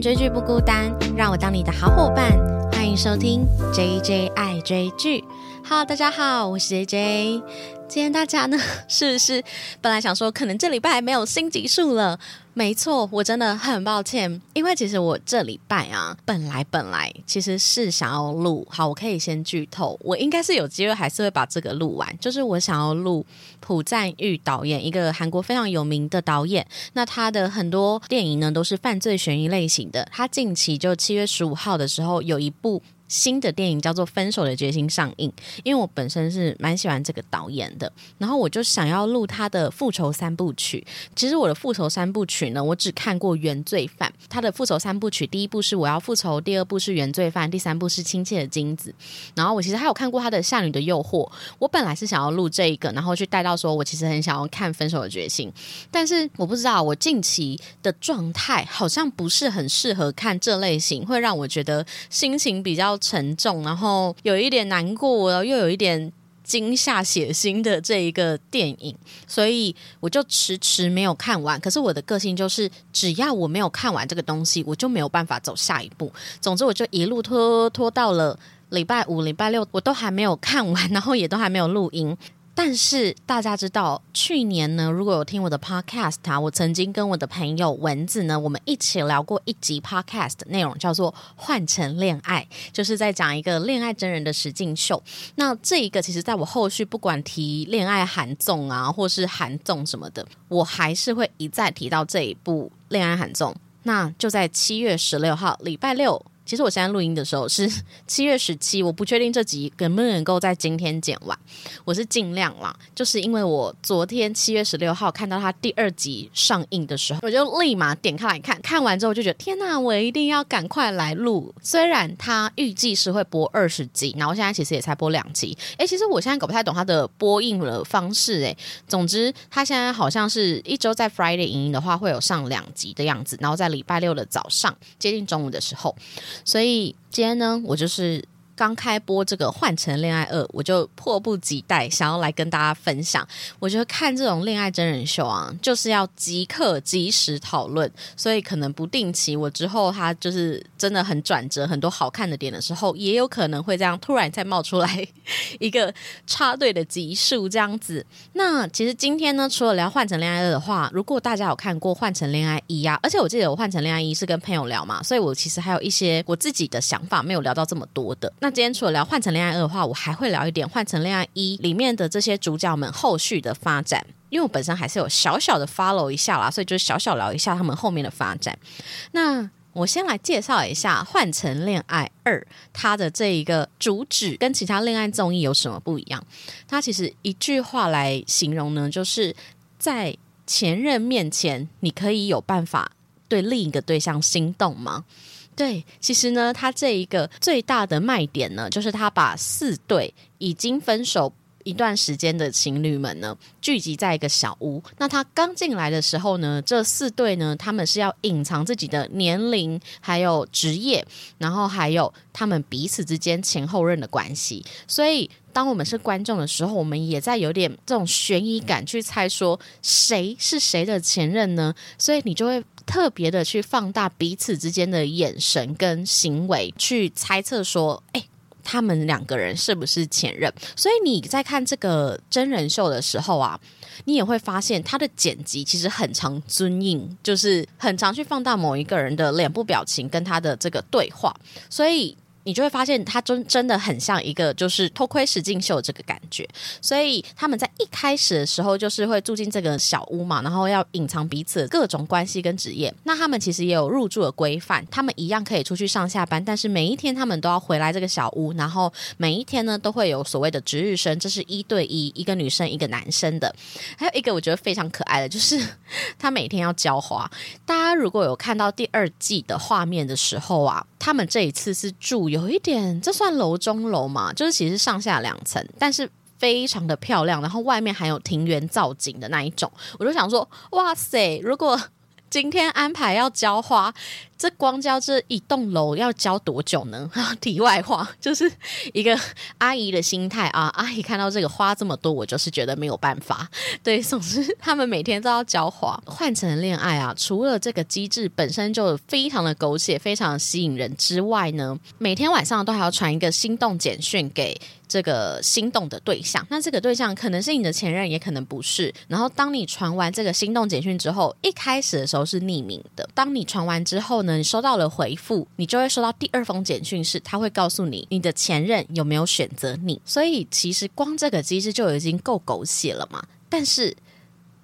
追剧不孤单，让我当你的好伙伴。欢迎收听 J J 爱追剧。Hello，大家好，我是 J J。今天大家呢，是不是本来想说可能这礼拜没有新集数了？没错，我真的很抱歉，因为其实我这礼拜啊，本来本来其实是想要录，好，我可以先剧透，我应该是有机会还是会把这个录完，就是我想要录朴赞玉导演，一个韩国非常有名的导演，那他的很多电影呢都是犯罪悬疑类型的，他近期就七月十五号的时候有一部。新的电影叫做《分手的决心》上映，因为我本身是蛮喜欢这个导演的，然后我就想要录他的复仇三部曲。其实我的复仇三部曲呢，我只看过《原罪犯》，他的复仇三部曲第一部是《我要复仇》，第二部是《原罪犯》，第三部是《亲切的金子》。然后我其实还有看过他的《夏女的诱惑》，我本来是想要录这一个，然后去带到说我其实很想要看《分手的决心》，但是我不知道我近期的状态好像不是很适合看这类型，会让我觉得心情比较。沉重，然后有一点难过，然后又有一点惊吓、血腥的这一个电影，所以我就迟迟没有看完。可是我的个性就是，只要我没有看完这个东西，我就没有办法走下一步。总之，我就一路拖拖到了礼拜五、礼拜六，我都还没有看完，然后也都还没有录音。但是大家知道，去年呢，如果有听我的 podcast 啊，我曾经跟我的朋友蚊子呢，我们一起聊过一集 podcast 内容，叫做《换成恋爱》，就是在讲一个恋爱真人的实境秀。那这一个，其实在我后续不管提恋爱韩综啊，或是韩综什么的，我还是会一再提到这一部恋爱韩综。那就在七月十六号，礼拜六。其实我现在录音的时候是 七月十七，我不确定这集能不能够在今天剪完，我是尽量啦，就是因为我昨天七月十六号看到它第二集上映的时候，我就立马点开来看，看完之后就觉得天呐，我一定要赶快来录。虽然它预计是会播二十集，然后现在其实也才播两集。哎，其实我现在搞不太懂它的播映的方式，哎，总之它现在好像是一周在 Friday 影音的话会有上两集的样子，然后在礼拜六的早上接近中午的时候。所以今天呢，我就是。刚开播这个《换成恋爱二》，我就迫不及待想要来跟大家分享。我觉得看这种恋爱真人秀啊，就是要即刻即时讨论，所以可能不定期，我之后它就是真的很转折，很多好看的点的时候，也有可能会这样突然再冒出来 一个插队的集数这样子。那其实今天呢，除了聊《换成恋爱二》的话，如果大家有看过《换成恋爱一》呀，而且我记得我《换成恋爱一》是跟朋友聊嘛，所以我其实还有一些我自己的想法没有聊到这么多的。那今天除了聊《换成恋爱二》的话，我还会聊一点《换成恋爱一》里面的这些主角们后续的发展，因为我本身还是有小小的 follow 一下啦，所以就小小聊一下他们后面的发展。那我先来介绍一下《换成恋爱二》它的这一个主旨跟其他恋爱综艺有什么不一样？它其实一句话来形容呢，就是在前任面前，你可以有办法对另一个对象心动吗？对，其实呢，他这一个最大的卖点呢，就是他把四对已经分手一段时间的情侣们呢，聚集在一个小屋。那他刚进来的时候呢，这四对呢，他们是要隐藏自己的年龄、还有职业，然后还有他们彼此之间前后任的关系。所以，当我们是观众的时候，我们也在有点这种悬疑感去猜说谁是谁的前任呢？所以你就会。特别的去放大彼此之间的眼神跟行为，去猜测说，哎，他们两个人是不是前任？所以你在看这个真人秀的时候啊，你也会发现他的剪辑其实很常尊印，就是很常去放大某一个人的脸部表情跟他的这个对话，所以。你就会发现，他真真的很像一个就是偷窥实境秀这个感觉。所以他们在一开始的时候，就是会住进这个小屋嘛，然后要隐藏彼此各种关系跟职业。那他们其实也有入住的规范，他们一样可以出去上下班，但是每一天他们都要回来这个小屋，然后每一天呢都会有所谓的值日生，这是一对一，一个女生一个男生的。还有一个我觉得非常可爱的，就是他每天要浇花。大家如果有看到第二季的画面的时候啊，他们这一次是住。有一点，这算楼中楼嘛？就是其实上下两层，但是非常的漂亮，然后外面还有庭园造景的那一种。我就想说，哇塞！如果 今天安排要浇花，这光交这一栋楼要交多久呢？题外话，就是一个阿姨的心态啊。阿姨看到这个花这么多，我就是觉得没有办法。对，总之他们每天都要交花。换成恋爱啊，除了这个机制本身就非常的狗血、非常吸引人之外呢，每天晚上都还要传一个心动简讯给。这个心动的对象，那这个对象可能是你的前任，也可能不是。然后，当你传完这个心动简讯之后，一开始的时候是匿名的。当你传完之后呢，你收到了回复，你就会收到第二封简讯，是他会告诉你你的前任有没有选择你。所以，其实光这个机制就已经够狗血了嘛。但是，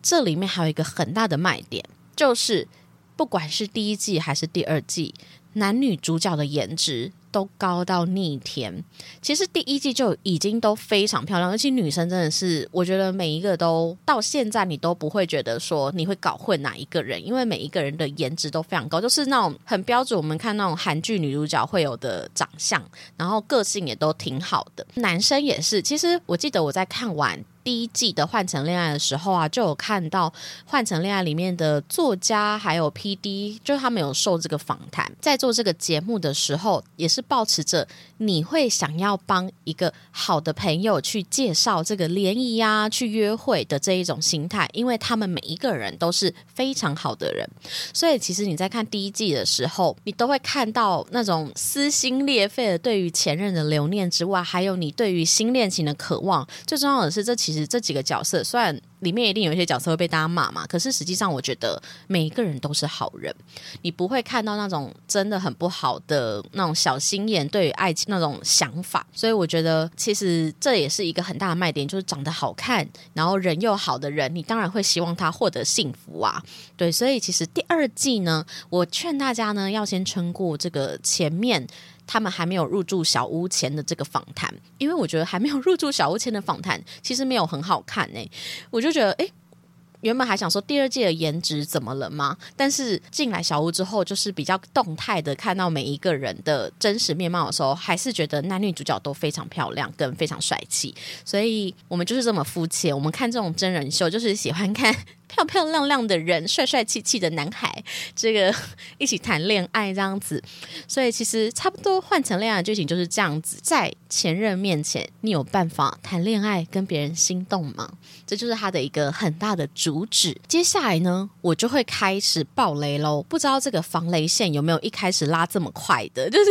这里面还有一个很大的卖点，就是不管是第一季还是第二季，男女主角的颜值。都高到逆天，其实第一季就已经都非常漂亮，而且女生真的是，我觉得每一个都到现在你都不会觉得说你会搞混哪一个人，因为每一个人的颜值都非常高，就是那种很标准，我们看那种韩剧女主角会有的长相，然后个性也都挺好的，男生也是。其实我记得我在看完。第一季的《换成恋爱》的时候啊，就有看到《换成恋爱》里面的作家还有 P D，就是他们有受这个访谈，在做这个节目的时候，也是保持着你会想要帮一个好的朋友去介绍这个联谊呀、去约会的这一种心态，因为他们每一个人都是非常好的人，所以其实你在看第一季的时候，你都会看到那种撕心裂肺的对于前任的留念之外，还有你对于新恋情的渴望。最重要的是，这其其实这几个角色，虽然里面一定有一些角色会被大家骂嘛，可是实际上我觉得每一个人都是好人，你不会看到那种真的很不好的那种小心眼对于爱情那种想法。所以我觉得其实这也是一个很大的卖点，就是长得好看，然后人又好的人，你当然会希望他获得幸福啊。对，所以其实第二季呢，我劝大家呢要先撑过这个前面。他们还没有入住小屋前的这个访谈，因为我觉得还没有入住小屋前的访谈 其实没有很好看呢。我就觉得，哎，原本还想说第二季的颜值怎么了吗？但是进来小屋之后，就是比较动态的看到每一个人的真实面貌的时候，还是觉得男女主角都非常漂亮，跟非常帅气。所以我们就是这么肤浅，我们看这种真人秀就是喜欢看。漂漂亮亮的人，帅帅气气的男孩，这个 一起谈恋爱这样子，所以其实差不多换成恋爱剧情就是这样子，在前任面前，你有办法谈恋爱跟别人心动吗？这就是他的一个很大的主旨。接下来呢，我就会开始爆雷喽。不知道这个防雷线有没有一开始拉这么快的？就是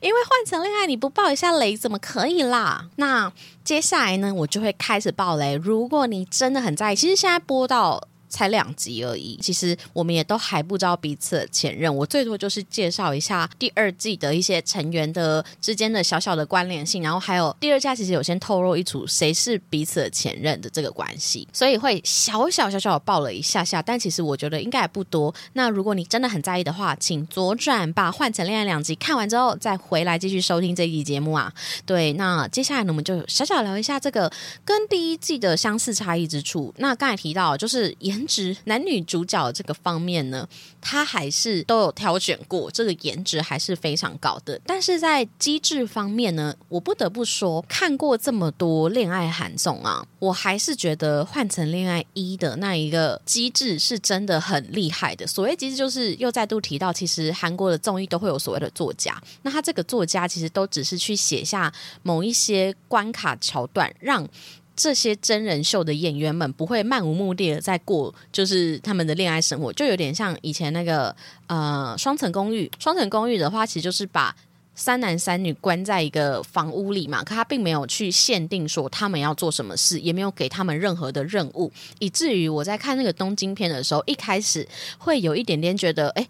因为换成恋爱，你不爆一下雷怎么可以啦？那接下来呢，我就会开始爆雷。如果你真的很在意，其实现在播到。才两集而已，其实我们也都还不知道彼此的前任。我最多就是介绍一下第二季的一些成员的之间的小小的关联性，然后还有第二季其实有先透露一组谁是彼此的前任的这个关系，所以会小小小小的爆了一下下。但其实我觉得应该也不多。那如果你真的很在意的话，请左转把《换成恋爱》两集看完之后再回来继续收听这一集节目啊。对，那接下来呢，我们就小小聊一下这个跟第一季的相似差异之处。那刚才提到就是颜。颜值男女主角这个方面呢，他还是都有挑选过，这个颜值还是非常高的。但是在机制方面呢，我不得不说，看过这么多恋爱韩综啊，我还是觉得换成恋爱一的那一个机制是真的很厉害的。所谓机制，就是又再度提到，其实韩国的综艺都会有所谓的作家，那他这个作家其实都只是去写下某一些关卡桥段，让。这些真人秀的演员们不会漫无目的的在过，就是他们的恋爱生活，就有点像以前那个呃双层公寓。双层公寓的话，其实就是把三男三女关在一个房屋里嘛，可他并没有去限定说他们要做什么事，也没有给他们任何的任务，以至于我在看那个东京片的时候，一开始会有一点点觉得，哎。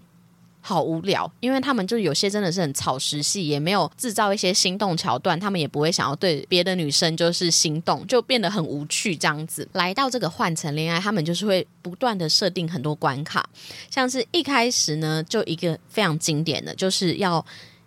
好无聊，因为他们就有些真的是很草食系，也没有制造一些心动桥段，他们也不会想要对别的女生就是心动，就变得很无趣这样子。来到这个换成恋爱，他们就是会不断的设定很多关卡，像是一开始呢，就一个非常经典的就是要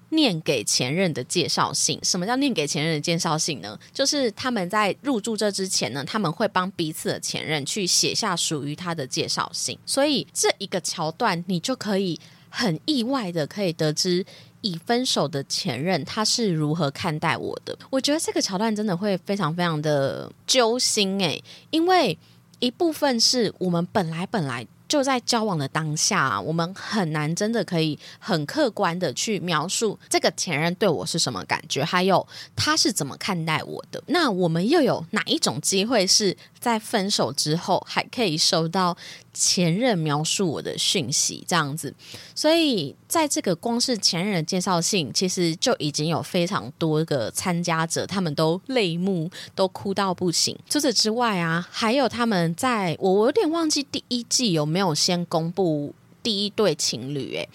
念给前任的介绍信。什么叫念给前任的介绍信呢？就是他们在入住这之前呢，他们会帮彼此的前任去写下属于他的介绍信，所以这一个桥段你就可以。很意外的可以得知已分手的前任他是如何看待我的。我觉得这个桥段真的会非常非常的揪心诶，因为一部分是我们本来本来就在交往的当下，我们很难真的可以很客观的去描述这个前任对我是什么感觉，还有他是怎么看待我的。那我们又有哪一种机会是在分手之后还可以收到前任描述我的讯息？这样子，所以在这个光是前任的介绍信，其实就已经有非常多个参加者，他们都泪目，都哭到不行。除此之外啊，还有他们在我我有点忘记第一季有。没有先公布第一对情侣，诶，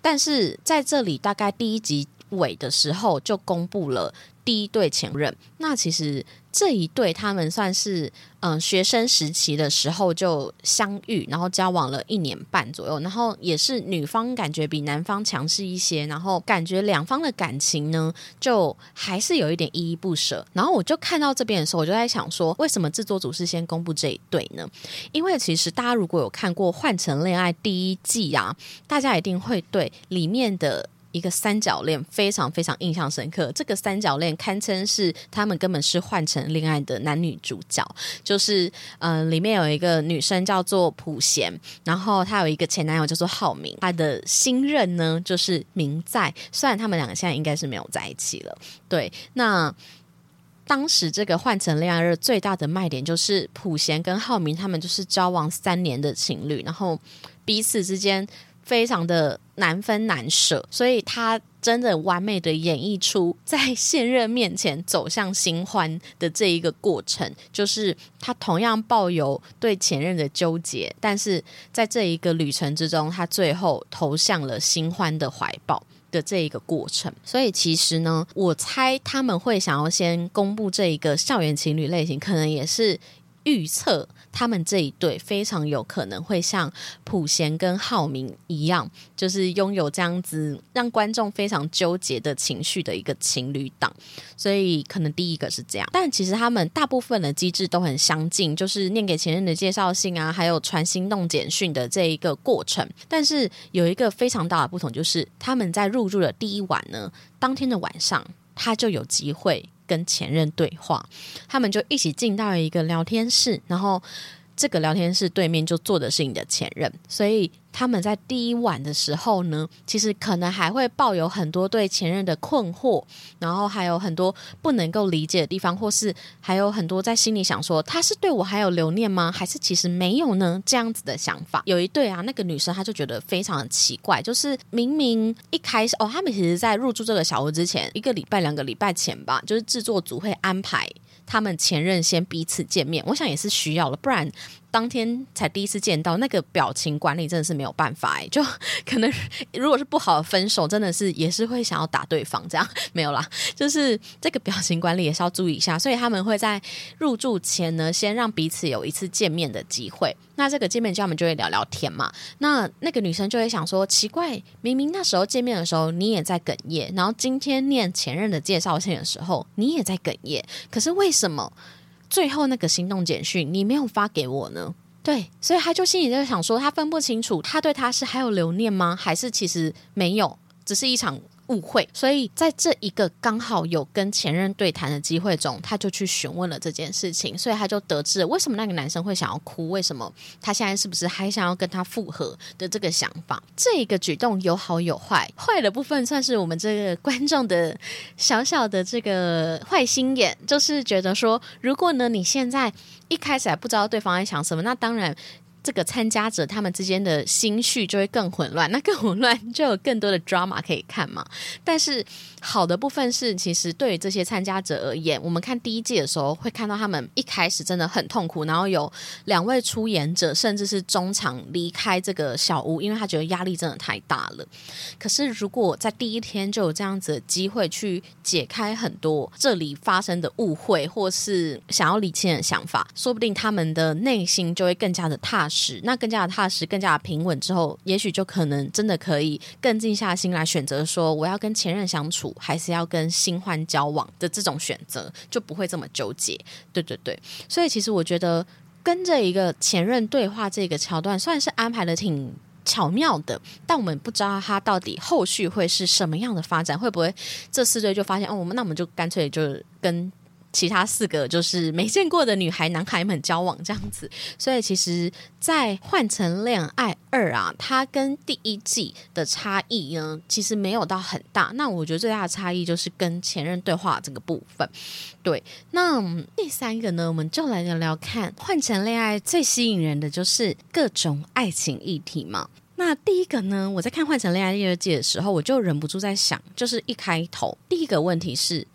但是在这里大概第一集尾的时候就公布了。第一对前任，那其实这一对他们算是嗯学生时期的时候就相遇，然后交往了一年半左右，然后也是女方感觉比男方强势一些，然后感觉两方的感情呢就还是有一点依依不舍。然后我就看到这边的时候，我就在想说，为什么制作组是先公布这一对呢？因为其实大家如果有看过《换成恋爱》第一季啊，大家一定会对里面的。一个三角恋非常非常印象深刻，这个三角恋堪称是他们根本是换成恋爱的男女主角，就是嗯，里面有一个女生叫做普贤，然后她有一个前男友叫做浩明，她的新任呢就是明在，虽然他们两个现在应该是没有在一起了，对，那当时这个换成恋爱日最大的卖点就是普贤跟浩明他们就是交往三年的情侣，然后彼此之间。非常的难分难舍，所以他真的完美的演绎出在现任面前走向新欢的这一个过程，就是他同样抱有对前任的纠结，但是在这一个旅程之中，他最后投向了新欢的怀抱的这一个过程。所以其实呢，我猜他们会想要先公布这一个校园情侣类型，可能也是预测。他们这一对非常有可能会像普贤跟浩明一样，就是拥有这样子让观众非常纠结的情绪的一个情侣档，所以可能第一个是这样。但其实他们大部分的机制都很相近，就是念给前任的介绍信啊，还有传心动简讯的这一个过程。但是有一个非常大的不同，就是他们在入住的第一晚呢，当天的晚上他就有机会。跟前任对话，他们就一起进到一个聊天室，然后这个聊天室对面就坐的是你的前任，所以。他们在第一晚的时候呢，其实可能还会抱有很多对前任的困惑，然后还有很多不能够理解的地方，或是还有很多在心里想说他是对我还有留念吗？还是其实没有呢？这样子的想法。有一对啊，那个女生她就觉得非常的奇怪，就是明明一开始哦，他们其实在入住这个小屋之前一个礼拜、两个礼拜前吧，就是制作组会安排他们前任先彼此见面，我想也是需要了，不然。当天才第一次见到，那个表情管理真的是没有办法哎，就 可能如果是不好的分手，真的是也是会想要打对方这样，没有啦，就是这个表情管理也是要注意一下，所以他们会在入住前呢，先让彼此有一次见面的机会。那这个见面，他们就会聊聊天嘛。那那个女生就会想说，奇怪，明明那时候见面的时候你也在哽咽，然后今天念前任的介绍信的时候你也在哽咽，可是为什么？最后那个心动简讯，你没有发给我呢？对，所以他就心里在想说，他分不清楚，他对他是还有留念吗？还是其实没有，只是一场。误会，所以在这一个刚好有跟前任对谈的机会中，他就去询问了这件事情，所以他就得知了为什么那个男生会想要哭，为什么他现在是不是还想要跟他复合的这个想法。这一个举动有好有坏，坏的部分算是我们这个观众的小小的这个坏心眼，就是觉得说，如果呢你现在一开始还不知道对方在想什么，那当然。这个参加者他们之间的心绪就会更混乱，那更混乱就有更多的 drama 可以看嘛。但是好的部分是，其实对于这些参加者而言，我们看第一季的时候会看到他们一开始真的很痛苦，然后有两位出演者甚至是中场离开这个小屋，因为他觉得压力真的太大了。可是如果在第一天就有这样子的机会去解开很多这里发生的误会，或是想要理清的想法，说不定他们的内心就会更加的踏。实，那更加的踏实，更加的平稳之后，也许就可能真的可以更静下心来选择说，我要跟前任相处，还是要跟新欢交往的这种选择，就不会这么纠结。对对对，所以其实我觉得跟着一个前任对话这个桥段，算是安排的挺巧妙的，但我们不知道他到底后续会是什么样的发展，会不会这四对就发现哦，我们那我们就干脆就跟。其他四个就是没见过的女孩、男孩们交往这样子。所以其实，在《换成恋爱二》啊，它跟第一季的差异呢，其实没有到很大。那我觉得最大的差异就是跟前任对话这个部分。对，那第三个呢，我们就来聊聊看，《换成恋爱》最吸引人的就是各种爱情议题嘛。那第一个呢，我在看《换成恋爱》第二季的时候，我就忍不住在想，就是一开头第一个问题是。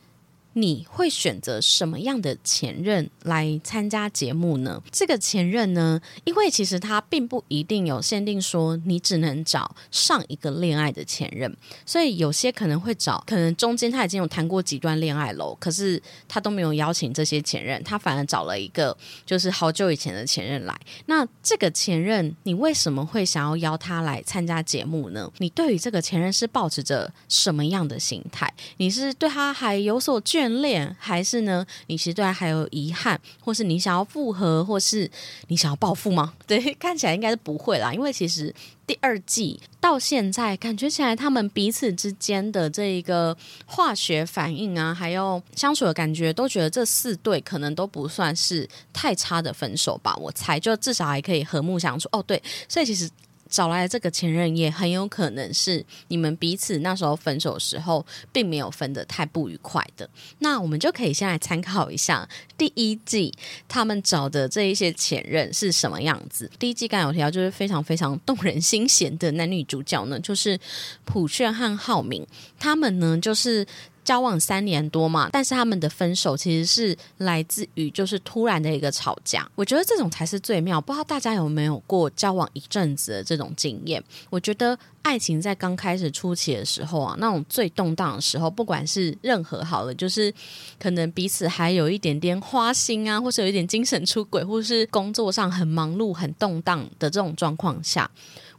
你会选择什么样的前任来参加节目呢？这个前任呢，因为其实他并不一定有限定说你只能找上一个恋爱的前任，所以有些可能会找，可能中间他已经有谈过几段恋爱喽，可是他都没有邀请这些前任，他反而找了一个就是好久以前的前任来。那这个前任，你为什么会想要邀他来参加节目呢？你对于这个前任是保持着什么样的心态？你是对他还有所眷？恋还是呢？你其实对他还有遗憾，或是你想要复合，或是你想要报复吗？对，看起来应该是不会啦。因为其实第二季到现在，感觉起来他们彼此之间的这一个化学反应啊，还有相处的感觉，都觉得这四对可能都不算是太差的分手吧。我猜，就至少还可以和睦相处。哦，对，所以其实。找来的这个前任也很有可能是你们彼此那时候分手时候并没有分得太不愉快的。那我们就可以先来参考一下第一季他们找的这一些前任是什么样子。第一季刚有提到，就是非常非常动人心弦的男女主角呢，就是朴炫和浩明，他们呢就是。交往三年多嘛，但是他们的分手其实是来自于就是突然的一个吵架。我觉得这种才是最妙。不知道大家有没有过交往一阵子的这种经验？我觉得爱情在刚开始初期的时候啊，那种最动荡的时候，不管是任何好了，就是可能彼此还有一点点花心啊，或是有一点精神出轨，或是工作上很忙碌、很动荡的这种状况下，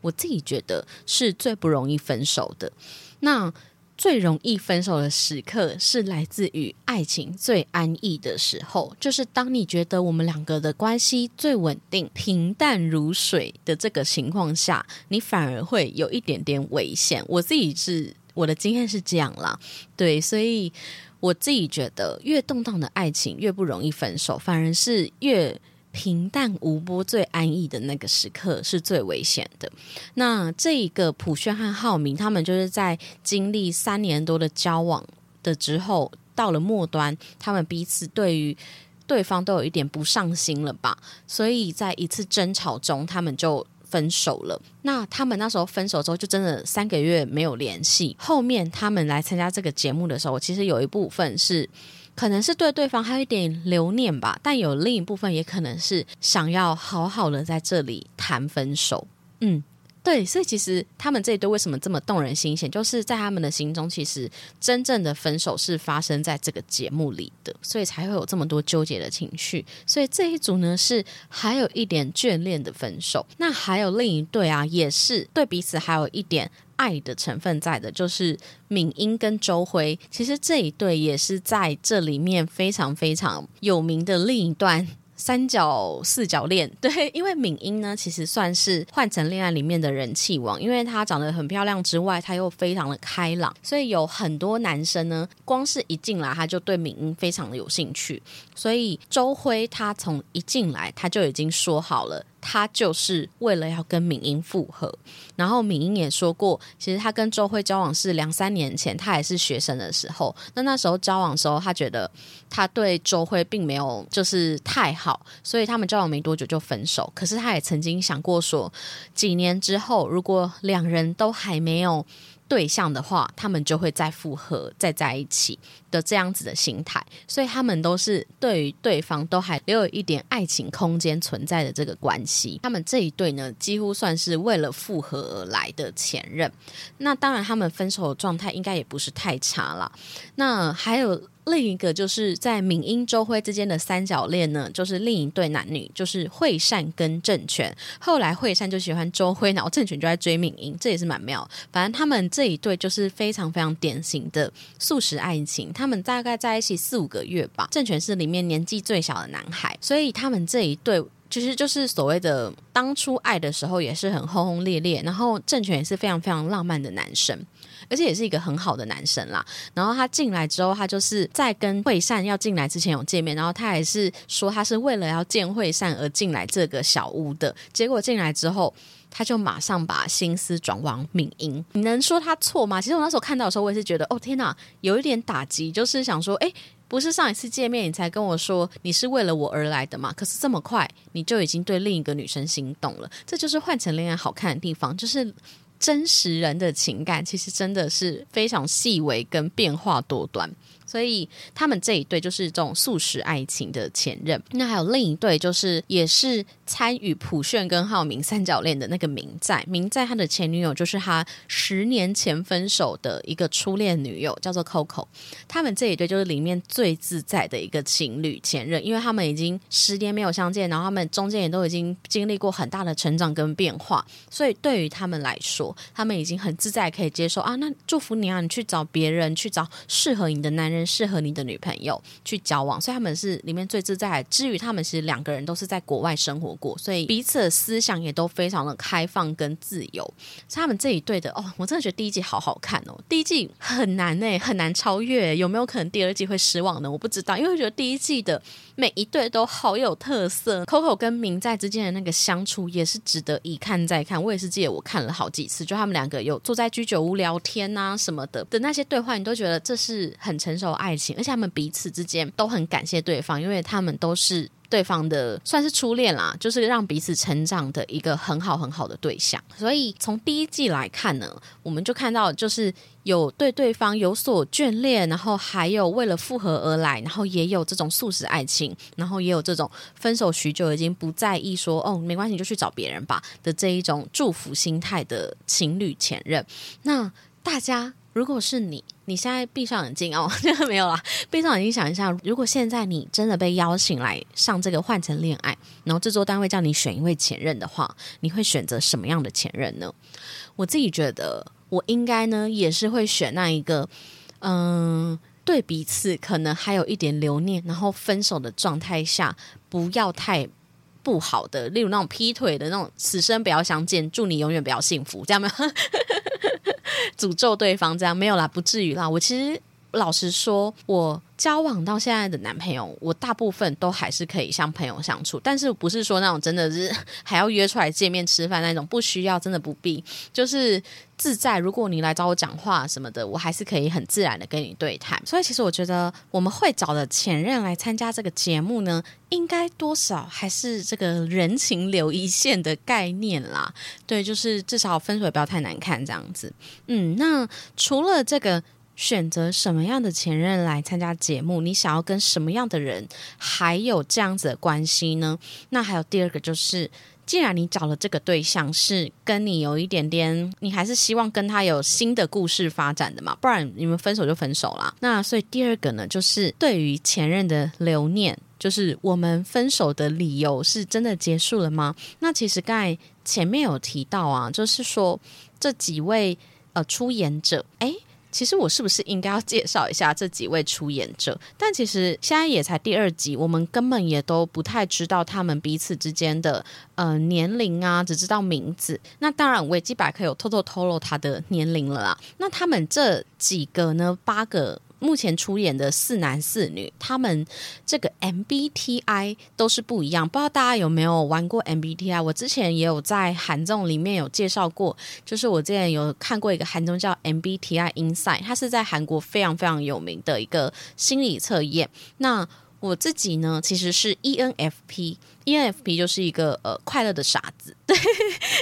我自己觉得是最不容易分手的。那最容易分手的时刻是来自于爱情最安逸的时候，就是当你觉得我们两个的关系最稳定、平淡如水的这个情况下，你反而会有一点点危险。我自己是我的经验是这样啦，对，所以我自己觉得越动荡的爱情越不容易分手，反而是越。平淡无波、最安逸的那个时刻是最危险的。那这一个普轩和浩明，他们就是在经历三年多的交往的之后，到了末端，他们彼此对于对方都有一点不上心了吧？所以在一次争吵中，他们就分手了。那他们那时候分手之后，就真的三个月没有联系。后面他们来参加这个节目的时候，其实有一部分是。可能是对对方还有一点留念吧，但有另一部分也可能是想要好好的在这里谈分手。嗯，对，所以其实他们这一对为什么这么动人心弦，就是在他们的心中，其实真正的分手是发生在这个节目里的，所以才会有这么多纠结的情绪。所以这一组呢是还有一点眷恋的分手，那还有另一对啊，也是对彼此还有一点。爱的成分在的，就是敏英跟周辉。其实这一对也是在这里面非常非常有名的另一段。三角四角恋，对，因为敏英呢，其实算是换成恋爱里面的人气王，因为她长得很漂亮之外，她又非常的开朗，所以有很多男生呢，光是一进来他就对敏英非常的有兴趣。所以周辉他从一进来他就已经说好了，他就是为了要跟敏英复合。然后敏英也说过，其实他跟周慧交往是两三年前，他还是学生的时候，那那时候交往时候，他觉得他对周慧并没有就是太。好，所以他们交往没多久就分手。可是他也曾经想过说，几年之后如果两人都还没有对象的话，他们就会再复合、再在一起的这样子的心态。所以他们都是对于对方都还留有一点爱情空间存在的这个关系。他们这一对呢，几乎算是为了复合而来的前任。那当然，他们分手的状态应该也不是太差了。那还有。另一个就是在敏英、周辉之间的三角恋呢，就是另一对男女，就是惠善跟郑权。后来惠善就喜欢周辉，然后郑权就在追敏英，这也是蛮妙。反正他们这一对就是非常非常典型的素食爱情。他们大概在一起四五个月吧，郑权是里面年纪最小的男孩，所以他们这一对其实就是所谓的当初爱的时候也是很轰轰烈烈，然后郑权也是非常非常浪漫的男生。而且也是一个很好的男生啦。然后他进来之后，他就是在跟惠善要进来之前有见面，然后他还是说他是为了要见惠善而进来这个小屋的。结果进来之后，他就马上把心思转往敏英。你能说他错吗？其实我那时候看到的时候，我也是觉得，哦天哪，有一点打击，就是想说，哎。不是上一次见面你才跟我说你是为了我而来的吗？可是这么快你就已经对另一个女生心动了，这就是换成恋爱好看的地方，就是真实人的情感其实真的是非常细微跟变化多端。所以他们这一对就是这种素食爱情的前任。那还有另一对，就是也是参与普炫跟浩明三角恋的那个明在。明在他的前女友就是他十年前分手的一个初恋女友，叫做 Coco。他们这一对就是里面最自在的一个情侣前任，因为他们已经十年没有相见，然后他们中间也都已经经历过很大的成长跟变化，所以对于他们来说，他们已经很自在，可以接受啊。那祝福你啊，你去找别人，去找适合你的男人。适合你的女朋友去交往，所以他们是里面最自在。至于他们其实两个人都是在国外生活过，所以彼此的思想也都非常的开放跟自由。所以他们这一对的哦，我真的觉得第一季好好看哦。第一季很难呢，很难超越。有没有可能第二季会失望呢？我不知道，因为我觉得第一季的每一对都好有特色。Coco 跟明在之间的那个相处也是值得一看再看。我也是记得我看了好几次，就他们两个有坐在居酒屋聊天啊什么的的那些对话，你都觉得这是很成熟。有爱情，而且他们彼此之间都很感谢对方，因为他们都是对方的算是初恋啦，就是让彼此成长的一个很好很好的对象。所以从第一季来看呢，我们就看到就是有对对方有所眷恋，然后还有为了复合而来，然后也有这种素食爱情，然后也有这种分手许久已经不在意说哦没关系就去找别人吧的这一种祝福心态的情侣前任。那大家。如果是你，你现在闭上眼睛哦，没有啦，闭上眼睛想一下，如果现在你真的被邀请来上这个换成恋爱，然后制作单位叫你选一位前任的话，你会选择什么样的前任呢？我自己觉得，我应该呢也是会选那一个，嗯，对彼此可能还有一点留念，然后分手的状态下不要太不好的，例如那种劈腿的那种，此生不要相见，祝你永远不要幸福，这样没有？诅咒对方这样没有啦，不至于啦。我其实老实说，我。交往到现在的男朋友，我大部分都还是可以像朋友相处，但是不是说那种真的是 还要约出来见面吃饭那种，不需要，真的不必，就是自在。如果你来找我讲话什么的，我还是可以很自然的跟你对谈。所以其实我觉得我们会找的前任来参加这个节目呢，应该多少还是这个人情留一线的概念啦。对，就是至少分手也不要太难看这样子。嗯，那除了这个。选择什么样的前任来参加节目？你想要跟什么样的人还有这样子的关系呢？那还有第二个就是，既然你找了这个对象是跟你有一点点，你还是希望跟他有新的故事发展的嘛？不然你们分手就分手啦。那所以第二个呢，就是对于前任的留念，就是我们分手的理由是真的结束了吗？那其实刚才前面有提到啊，就是说这几位呃出演者，哎。其实我是不是应该要介绍一下这几位出演者？但其实现在也才第二集，我们根本也都不太知道他们彼此之间的呃年龄啊，只知道名字。那当然，维基百科有偷偷透露他的年龄了啦。那他们这几个呢，八个。目前出演的四男四女，他们这个 MBTI 都是不一样。不知道大家有没有玩过 MBTI？我之前也有在韩综里面有介绍过，就是我之前有看过一个韩综叫 MBTI Inside，它是在韩国非常非常有名的一个心理测验。那我自己呢，其实是 ENFP，ENFP 就是一个呃快乐的傻子，对，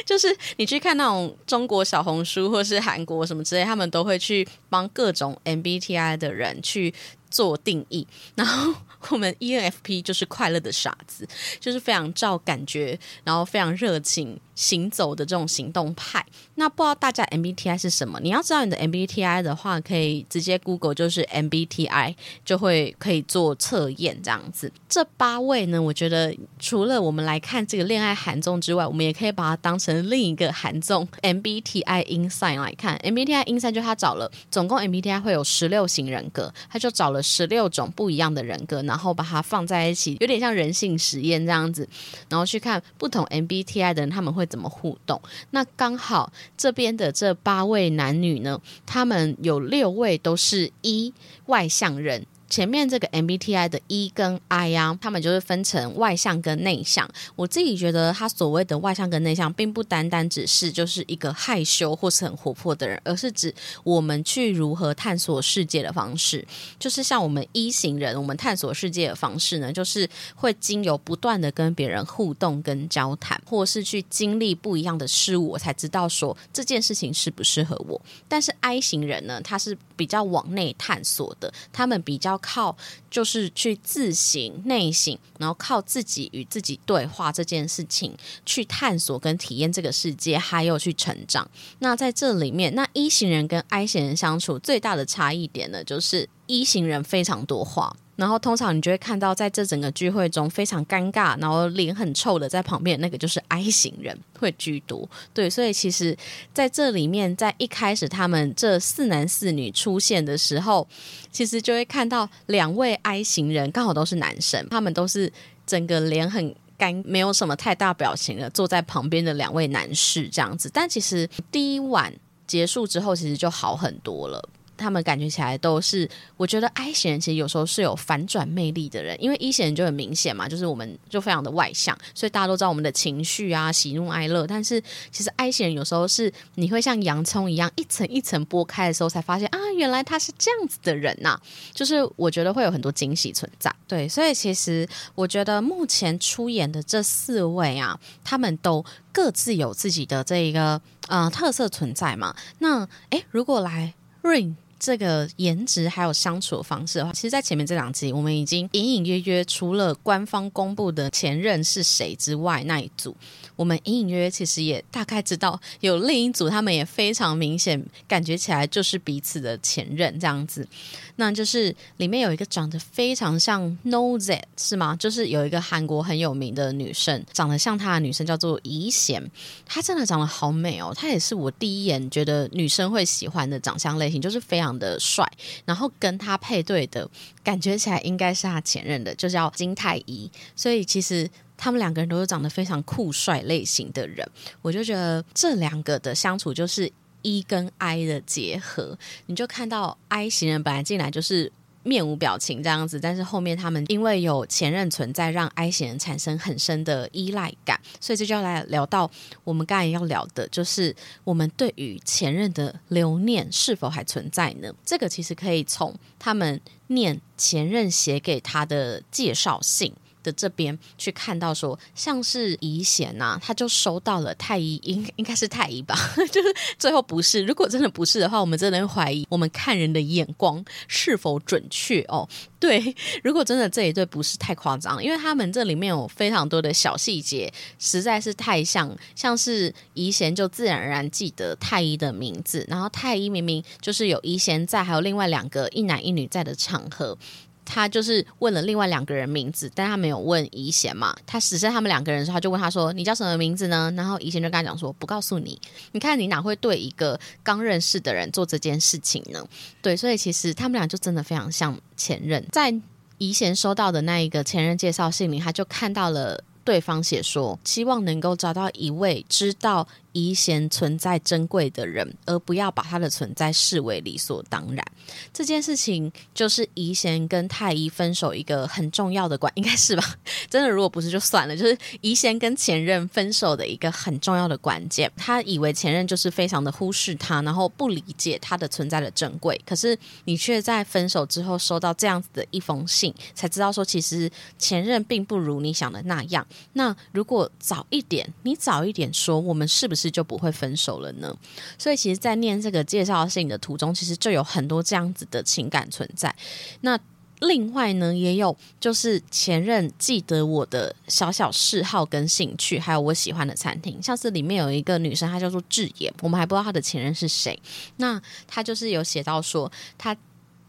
就是你去看那种中国小红书或是韩国什么之类，他们都会去帮各种 MBTI 的人去。做定义，然后我们 ENFP 就是快乐的傻子，就是非常照感觉，然后非常热情行走的这种行动派。那不知道大家 MBTI 是什么？你要知道你的 MBTI 的话，可以直接 Google 就是 MBTI，就会可以做测验这样子。这八位呢，我觉得除了我们来看这个恋爱韩综之外，我们也可以把它当成另一个韩综 MBTI Inside 来看。MBTI Inside 就他找了总共 MBTI 会有十六型人格，他就找了。十六种不一样的人格，然后把它放在一起，有点像人性实验这样子，然后去看不同 MBTI 的人他们会怎么互动。那刚好这边的这八位男女呢，他们有六位都是一外向人。前面这个 MBTI 的 E 跟 I 啊，他们就是分成外向跟内向。我自己觉得，他所谓的外向跟内向，并不单单只是就是一个害羞或是很活泼的人，而是指我们去如何探索世界的方式。就是像我们一型人，我们探索世界的方式呢，就是会经由不断的跟别人互动跟交谈，或是去经历不一样的事物，我才知道说这件事情适不适合我。但是 I 型人呢，他是比较往内探索的，他们比较。靠就是去自省内省，然后靠自己与自己对话这件事情去探索跟体验这个世界，还有去成长。那在这里面，那一型人跟 I 型人相处最大的差异点呢，就是一型人非常多话。然后通常你就会看到，在这整个聚会中非常尴尬，然后脸很臭的在旁边那个就是 I 型人会居多。对，所以其实在这里面，在一开始他们这四男四女出现的时候，其实就会看到两位 I 型人刚好都是男生，他们都是整个脸很干，没有什么太大表情的坐在旁边的两位男士这样子。但其实第一晚结束之后，其实就好很多了。他们感觉起来都是，我觉得 I 型人其实有时候是有反转魅力的人，因为 E 型人就很明显嘛，就是我们就非常的外向，所以大家都知道我们的情绪啊，喜怒哀乐。但是其实 I 型人有时候是你会像洋葱一样一层一层剥开的时候，才发现啊，原来他是这样子的人呐。就是我觉得会有很多惊喜存在。对，所以其实我觉得目前出演的这四位啊，他们都各自有自己的这一个呃特色存在嘛。那诶，如果来 Rain。这个颜值还有相处的方式的话，其实，在前面这两集，我们已经隐隐约约，除了官方公布的前任是谁之外，那一组，我们隐隐约约其实也大概知道，有另一组，他们也非常明显，感觉起来就是彼此的前任这样子。那就是里面有一个长得非常像 No Z 是吗？就是有一个韩国很有名的女生，长得像她的女生叫做怡贤，她真的长得好美哦，她也是我第一眼觉得女生会喜欢的长相类型，就是非常。的帅，然后跟她配对的感觉起来应该是她前任的，就叫金泰怡。所以其实他们两个人都是长得非常酷帅类型的人，我就觉得这两个的相处就是 E 跟 I 的结合。你就看到 I 型人本来进来就是。面无表情这样子，但是后面他们因为有前任存在，让 I 型人产生很深的依赖感，所以这就要来聊到我们刚才要聊的，就是我们对于前任的留念是否还存在呢？这个其实可以从他们念前任写给他的介绍信。的这边去看到说，像是怡贤呐，他就收到了太医，应应该是太医吧，就是最后不是。如果真的不是的话，我们真的会怀疑我们看人的眼光是否准确哦。对，如果真的这一对不是太夸张，因为他们这里面有非常多的小细节，实在是太像，像是怡贤就自然而然记得太医的名字，然后太医明明就是有怡贤在，还有另外两个一男一女在的场合。他就是问了另外两个人名字，但他没有问怡贤嘛。他只剩他们两个人的时候，他就问他说：“你叫什么名字呢？”然后怡贤就跟他讲说：“不告诉你。”你看你哪会对一个刚认识的人做这件事情呢？对，所以其实他们俩就真的非常像前任。在怡贤收到的那一个前任介绍信里，他就看到了对方写说：“希望能够找到一位知道。”怡贤存在珍贵的人，而不要把他的存在视为理所当然。这件事情就是怡贤跟太医分手一个很重要的关，应该是吧？真的，如果不是就算了。就是怡贤跟前任分手的一个很重要的关键。他以为前任就是非常的忽视他，然后不理解他的存在的珍贵。可是你却在分手之后收到这样子的一封信，才知道说其实前任并不如你想的那样。那如果早一点，你早一点说，我们是不是？就不会分手了呢。所以，其实，在念这个介绍信的途中，其实就有很多这样子的情感存在。那另外呢，也有就是前任记得我的小小嗜好跟兴趣，还有我喜欢的餐厅。像是里面有一个女生，她叫做智妍，我们还不知道她的前任是谁。那她就是有写到说，她。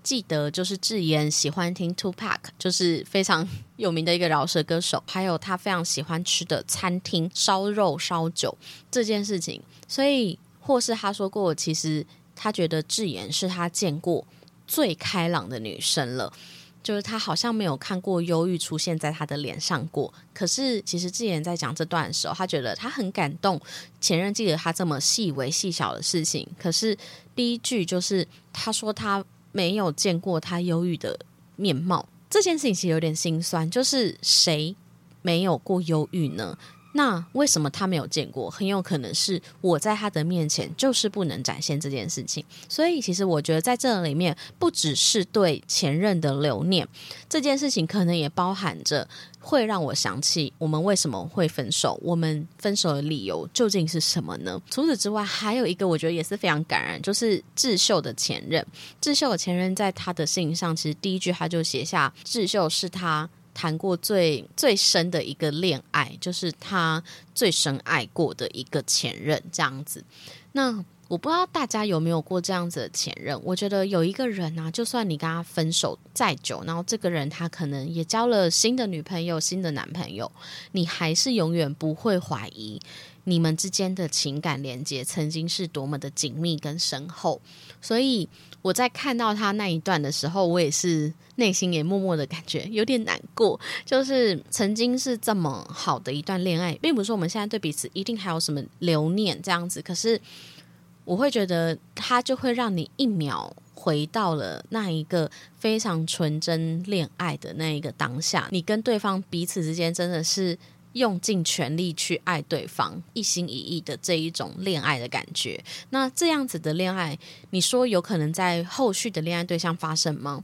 记得就是智妍喜欢听 Two Pack，就是非常有名的一个饶舌歌手，还有他非常喜欢吃的餐厅烧肉烧酒这件事情，所以或是他说过，其实他觉得智妍是他见过最开朗的女生了。就是他好像没有看过忧郁出现在他的脸上过。可是其实智妍在讲这段的时候，他觉得他很感动，前任记得他这么细微细小的事情。可是第一句就是他说他没有见过他忧郁的面貌，这件事情其实有点心酸。就是谁没有过忧郁呢？那为什么他没有见过？很有可能是我在他的面前就是不能展现这件事情。所以，其实我觉得在这里面，不只是对前任的留念，这件事情可能也包含着会让我想起我们为什么会分手，我们分手的理由究竟是什么呢？除此之外，还有一个我觉得也是非常感人，就是智秀的前任。智秀的前任在他的信上，其实第一句他就写下：智秀是他。谈过最最深的一个恋爱，就是他最深爱过的一个前任，这样子。那我不知道大家有没有过这样子的前任？我觉得有一个人啊，就算你跟他分手再久，然后这个人他可能也交了新的女朋友、新的男朋友，你还是永远不会怀疑你们之间的情感连接曾经是多么的紧密跟深厚。所以我在看到他那一段的时候，我也是。内心也默默的感觉有点难过，就是曾经是这么好的一段恋爱，并不是说我们现在对彼此一定还有什么留念这样子。可是我会觉得，它就会让你一秒回到了那一个非常纯真恋爱的那一个当下，你跟对方彼此之间真的是用尽全力去爱对方，一心一意的这一种恋爱的感觉。那这样子的恋爱，你说有可能在后续的恋爱对象发生吗？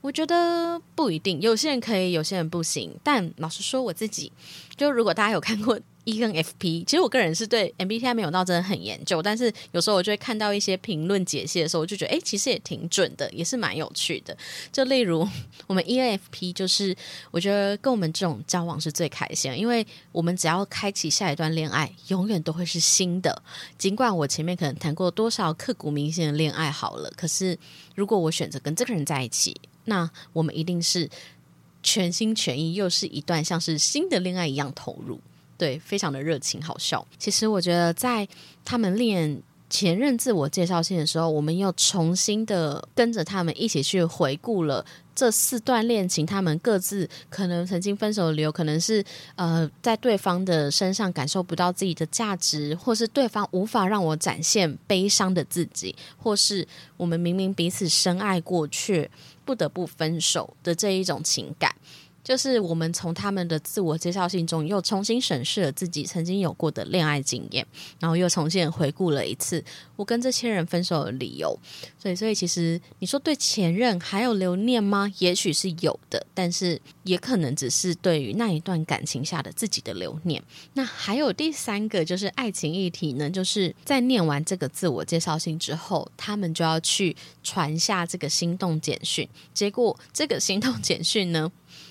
我觉得不一定，有些人可以，有些人不行。但老实说，我自己就如果大家有看过 E 跟 FP，其实我个人是对 MBTI 没有到真的很研究，但是有时候我就会看到一些评论解析的时候，我就觉得哎，其实也挺准的，也是蛮有趣的。就例如 我们 ENFP，就是我觉得跟我们这种交往是最开心，因为我们只要开启下一段恋爱，永远都会是新的。尽管我前面可能谈过多少刻骨铭心的恋爱好了，可是如果我选择跟这个人在一起。那我们一定是全心全意，又是一段像是新的恋爱一样投入，对，非常的热情好笑。其实我觉得，在他们练前任自我介绍信的时候，我们又重新的跟着他们一起去回顾了。这四段恋情，他们各自可能曾经分手的理由，可能是呃，在对方的身上感受不到自己的价值，或是对方无法让我展现悲伤的自己，或是我们明明彼此深爱过，却不得不分手的这一种情感。就是我们从他们的自我介绍信中，又重新审视了自己曾经有过的恋爱经验，然后又重新回顾了一次我跟这些人分手的理由。所以，所以其实你说对前任还有留念吗？也许是有的，但是也可能只是对于那一段感情下的自己的留念。那还有第三个就是爱情议题呢，就是在念完这个自我介绍信之后，他们就要去传下这个心动简讯。结果这个心动简讯呢？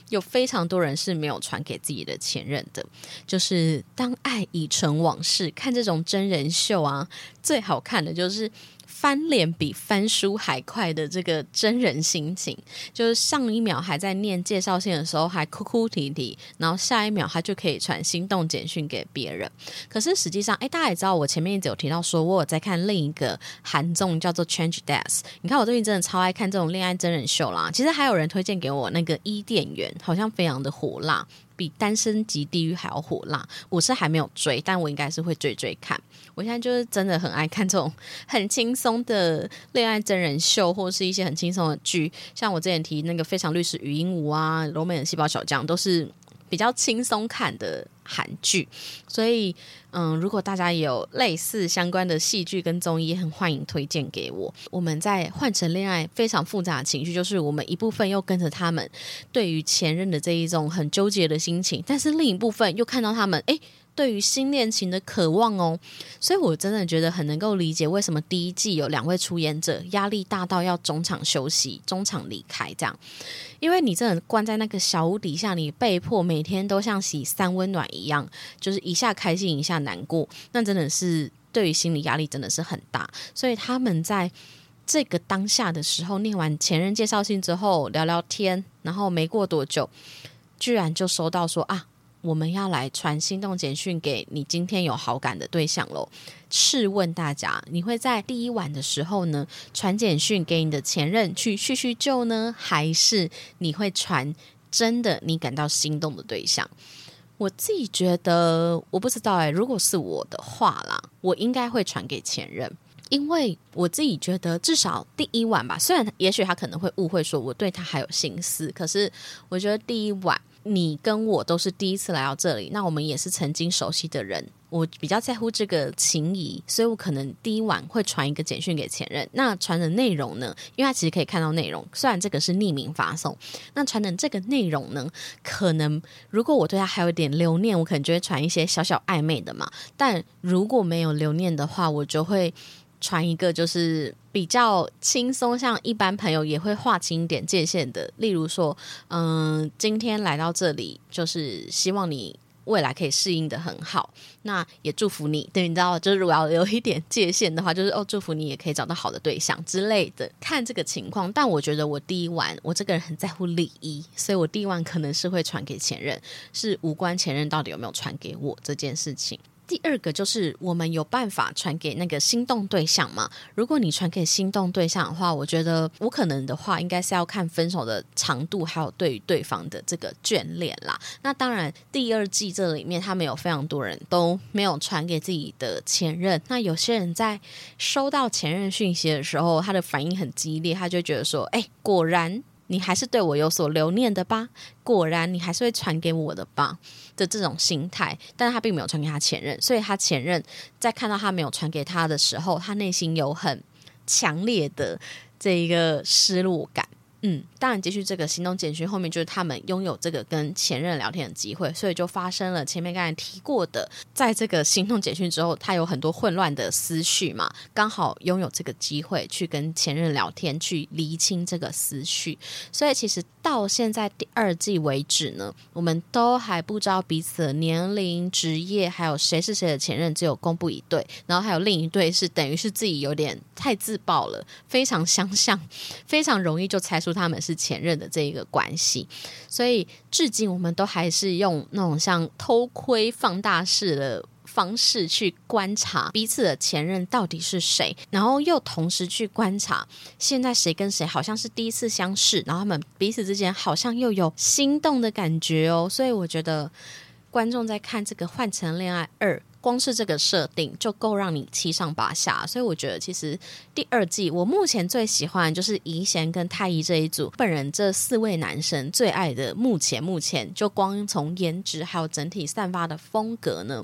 有非常多人是没有传给自己的前任的，就是当爱已成往事，看这种真人秀啊，最好看的就是。翻脸比翻书还快的这个真人心情，就是上一秒还在念介绍信的时候还哭哭啼啼，然后下一秒他就可以传心动简讯给别人。可是实际上，哎，大家也知道，我前面一直有提到说，我有在看另一个韩综叫做《Change Death》。你看，我最近真的超爱看这种恋爱真人秀啦。其实还有人推荐给我那个伊甸园，好像非常的火辣。比《单身级地狱》还要火辣，我是还没有追，但我应该是会追追看。我现在就是真的很爱看这种很轻松的恋爱真人秀，或者是一些很轻松的剧，像我之前提那个《非常律师语音舞》啊，《柔美的细胞小将》都是。比较轻松看的韩剧，所以嗯，如果大家有类似相关的戏剧跟综艺，很欢迎推荐给我。我们在换成恋爱非常复杂的情绪，就是我们一部分又跟着他们对于前任的这一种很纠结的心情，但是另一部分又看到他们哎。对于新恋情的渴望哦，所以我真的觉得很能够理解为什么第一季有两位出演者压力大到要中场休息、中场离开这样，因为你真的关在那个小屋底下，你被迫每天都像洗三温暖一样，就是一下开心一下难过，那真的是对于心理压力真的是很大。所以他们在这个当下的时候，念完前任介绍信之后聊聊天，然后没过多久，居然就收到说啊。我们要来传心动简讯给你今天有好感的对象喽。试问大家，你会在第一晚的时候呢传简讯给你的前任去叙叙旧呢，还是你会传真的你感到心动的对象？我自己觉得，我不知道哎。如果是我的话啦，我应该会传给前任，因为我自己觉得至少第一晚吧。虽然也许他可能会误会说我对他还有心思，可是我觉得第一晚。你跟我都是第一次来到这里，那我们也是曾经熟悉的人。我比较在乎这个情谊，所以我可能第一晚会传一个简讯给前任。那传的内容呢？因为他其实可以看到内容，虽然这个是匿名发送。那传的这个内容呢？可能如果我对他还有点留念，我可能就会传一些小小暧昧的嘛。但如果没有留念的话，我就会。传一个就是比较轻松，像一般朋友也会划清一点界限的。例如说，嗯，今天来到这里，就是希望你未来可以适应的很好。那也祝福你，对，你知道，就是如果要有一点界限的话，就是哦，祝福你也可以找到好的对象之类的。看这个情况，但我觉得我第一晚，我这个人很在乎礼仪，所以我第一晚可能是会传给前任，是无关前任到底有没有传给我这件事情。第二个就是我们有办法传给那个心动对象吗？如果你传给心动对象的话，我觉得我可能的话，应该是要看分手的长度，还有对于对方的这个眷恋啦。那当然，第二季这里面他们有非常多人都没有传给自己的前任。那有些人在收到前任讯息的时候，他的反应很激烈，他就觉得说：“哎，果然。”你还是对我有所留念的吧？果然，你还是会传给我的吧？的这种心态，但是他并没有传给他前任，所以他前任在看到他没有传给他的时候，他内心有很强烈的这一个失落感。嗯，当然，继续这个行动简讯后面就是他们拥有这个跟前任聊天的机会，所以就发生了前面刚才提过的，在这个行动简讯之后，他有很多混乱的思绪嘛，刚好拥有这个机会去跟前任聊天，去厘清这个思绪。所以其实到现在第二季为止呢，我们都还不知道彼此的年龄、职业，还有谁是谁的前任，只有公布一对，然后还有另一对是等于是自己有点太自爆了，非常相像，非常容易就猜出。他们是前任的这一个关系，所以至今我们都还是用那种像偷窥放大式的方式去观察彼此的前任到底是谁，然后又同时去观察现在谁跟谁好像是第一次相识，然后他们彼此之间好像又有心动的感觉哦。所以我觉得观众在看这个《换成恋爱二》。光是这个设定就够让你七上八下，所以我觉得其实第二季我目前最喜欢就是怡贤跟太医这一组，本人这四位男生最爱的，目前目前就光从颜值还有整体散发的风格呢，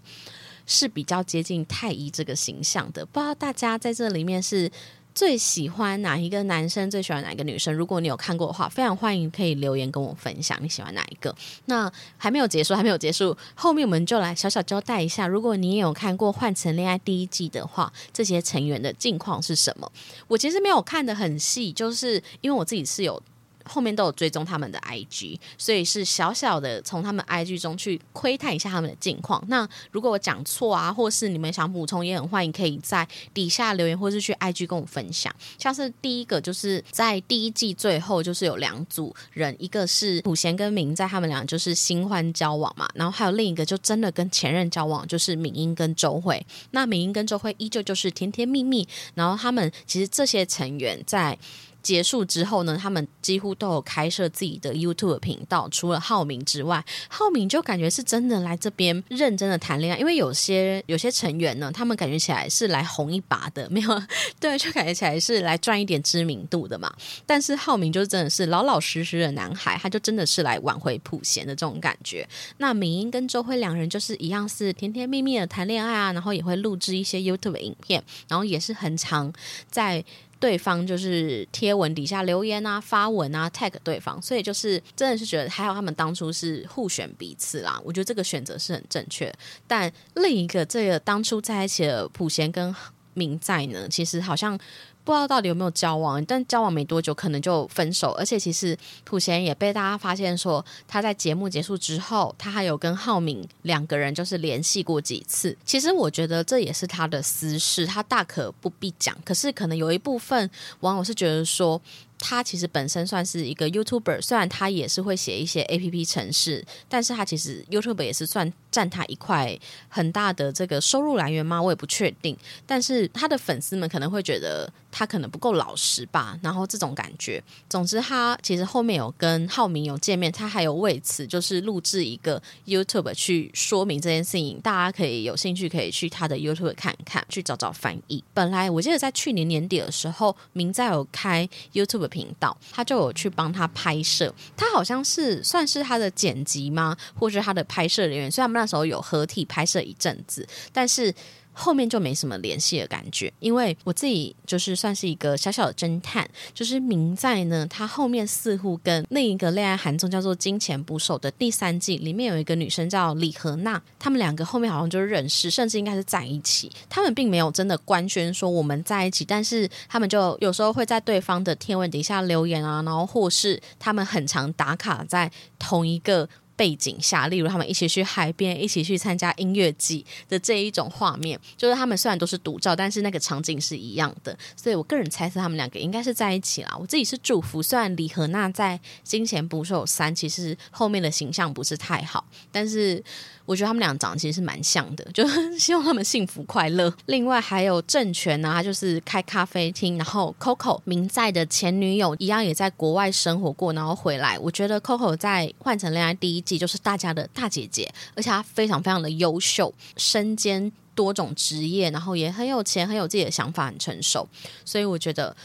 是比较接近太医这个形象的。不知道大家在这里面是。最喜欢哪一个男生？最喜欢哪一个女生？如果你有看过的话，非常欢迎可以留言跟我分享你喜欢哪一个。那还没有结束，还没有结束，后面我们就来小小交代一下。如果你也有看过《换成恋爱》第一季的话，这些成员的近况是什么？我其实没有看的很细，就是因为我自己是有。后面都有追踪他们的 IG，所以是小小的从他们 IG 中去窥探一下他们的近况。那如果我讲错啊，或是你们想补充，也很欢迎可以在底下留言，或是去 IG 跟我分享。像是第一个就是在第一季最后，就是有两组人，一个是普贤跟明在，他们俩就是新欢交往嘛，然后还有另一个就真的跟前任交往，就是敏英跟周慧。那敏英跟周慧依旧就是甜甜蜜蜜，然后他们其实这些成员在。结束之后呢，他们几乎都有开设自己的 YouTube 频道。除了浩明之外，浩明就感觉是真的来这边认真的谈恋爱。因为有些有些成员呢，他们感觉起来是来红一把的，没有对，就感觉起来是来赚一点知名度的嘛。但是浩明就真的是老老实实的男孩，他就真的是来挽回普贤的这种感觉。那敏英跟周辉两人就是一样，是甜甜蜜蜜的谈恋爱啊，然后也会录制一些 YouTube 影片，然后也是很常在。对方就是贴文底下留言啊、发文啊、tag 对方，所以就是真的是觉得还好他们当初是互选彼此啦。我觉得这个选择是很正确。但另一个这个当初在一起的普贤跟明在呢，其实好像。不知道到底有没有交往，但交往没多久可能就分手。而且其实普贤也被大家发现说，他在节目结束之后，他还有跟浩敏两个人就是联系过几次。其实我觉得这也是他的私事，他大可不必讲。可是可能有一部分网友是觉得说。他其实本身算是一个 YouTuber，虽然他也是会写一些 APP 城市，但是他其实 YouTube 也是算占他一块很大的这个收入来源吗？我也不确定。但是他的粉丝们可能会觉得他可能不够老实吧，然后这种感觉。总之，他其实后面有跟浩明有见面，他还有为此就是录制一个 YouTube 去说明这件事情。大家可以有兴趣可以去他的 YouTube 看看，去找找翻译。本来我记得在去年年底的时候，明在有开 YouTube。频道，他就有去帮他拍摄，他好像是算是他的剪辑吗，或是他的拍摄人员？虽然那时候有合体拍摄一阵子，但是。后面就没什么联系的感觉，因为我自己就是算是一个小小的侦探，就是明在呢，他后面似乎跟另一个恋爱韩综叫做《金钱捕手》的第三季里面有一个女生叫李荷娜，他们两个后面好像就认识，甚至应该是在一起。他们并没有真的官宣说我们在一起，但是他们就有时候会在对方的贴文底下留言啊，然后或是他们很常打卡在同一个。背景下，例如他们一起去海边，一起去参加音乐季的这一种画面，就是他们虽然都是独照，但是那个场景是一样的。所以我个人猜测他们两个应该是在一起啦。我自己是祝福，虽然李和娜在《金钱捕手三》其实后面的形象不是太好，但是。我觉得他们俩长得其实是蛮像的，就希望他们幸福快乐。另外还有郑权呢，他就是开咖啡厅，然后 Coco 明在的前女友一样也在国外生活过，然后回来。我觉得 Coco 在《换成恋爱》第一季就是大家的大姐姐，而且她非常非常的优秀，身兼多种职业，然后也很有钱，很有自己的想法，很成熟。所以我觉得。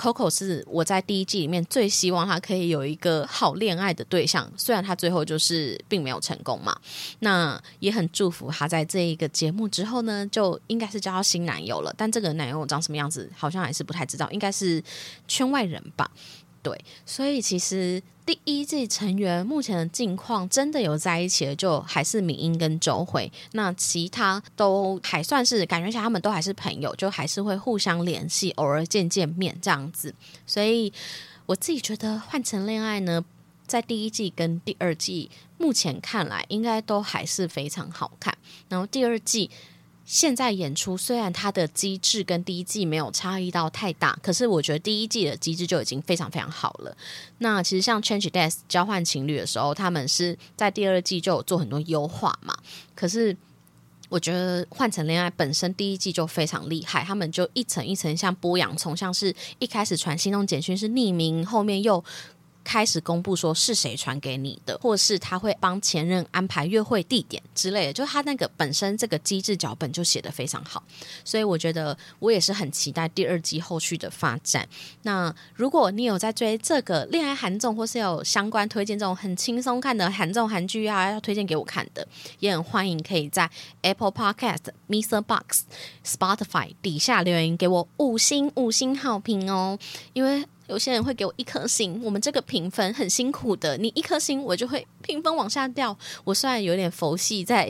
Coco 是我在第一季里面最希望她可以有一个好恋爱的对象，虽然她最后就是并没有成功嘛。那也很祝福她在这一个节目之后呢，就应该是交到新男友了。但这个男友长什么样子，好像还是不太知道，应该是圈外人吧。对，所以其实第一季成员目前的境况真的有在一起的，就还是敏英跟周慧。那其他都还算是感觉下，他们都还是朋友，就还是会互相联系，偶尔见见面这样子。所以我自己觉得《换成恋爱》呢，在第一季跟第二季目前看来，应该都还是非常好看。然后第二季。现在演出虽然它的机制跟第一季没有差异到太大，可是我觉得第一季的机制就已经非常非常好了。那其实像 Change Days 交换情侣的时候，他们是在第二季就有做很多优化嘛。可是我觉得换成恋爱本身第一季就非常厉害，他们就一层一层像剥洋葱，像是一开始传心动简讯是匿名，后面又。开始公布说是谁传给你的，或是他会帮前任安排约会地点之类的，就他那个本身这个机制脚本就写得非常好，所以我觉得我也是很期待第二季后续的发展。那如果你有在追这个恋爱韩综，或是有相关推荐这种很轻松看的韩综韩剧啊，要推荐给我看的，也很欢迎可以在 Apple Podcast、Mr. Box、Spotify 底下留言给我五星五星好评哦，因为。有些人会给我一颗星，我们这个评分很辛苦的，你一颗星我就会评分往下掉。我虽然有点佛系在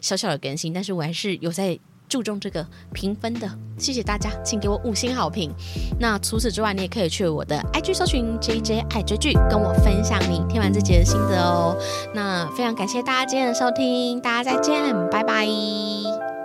小小的更新，但是我还是有在注重这个评分的。谢谢大家，请给我五星好评。那除此之外，你也可以去我的 IG 搜寻 JJ 爱追剧，跟我分享你听完这节的心得哦。那非常感谢大家今天的收听，大家再见，拜拜。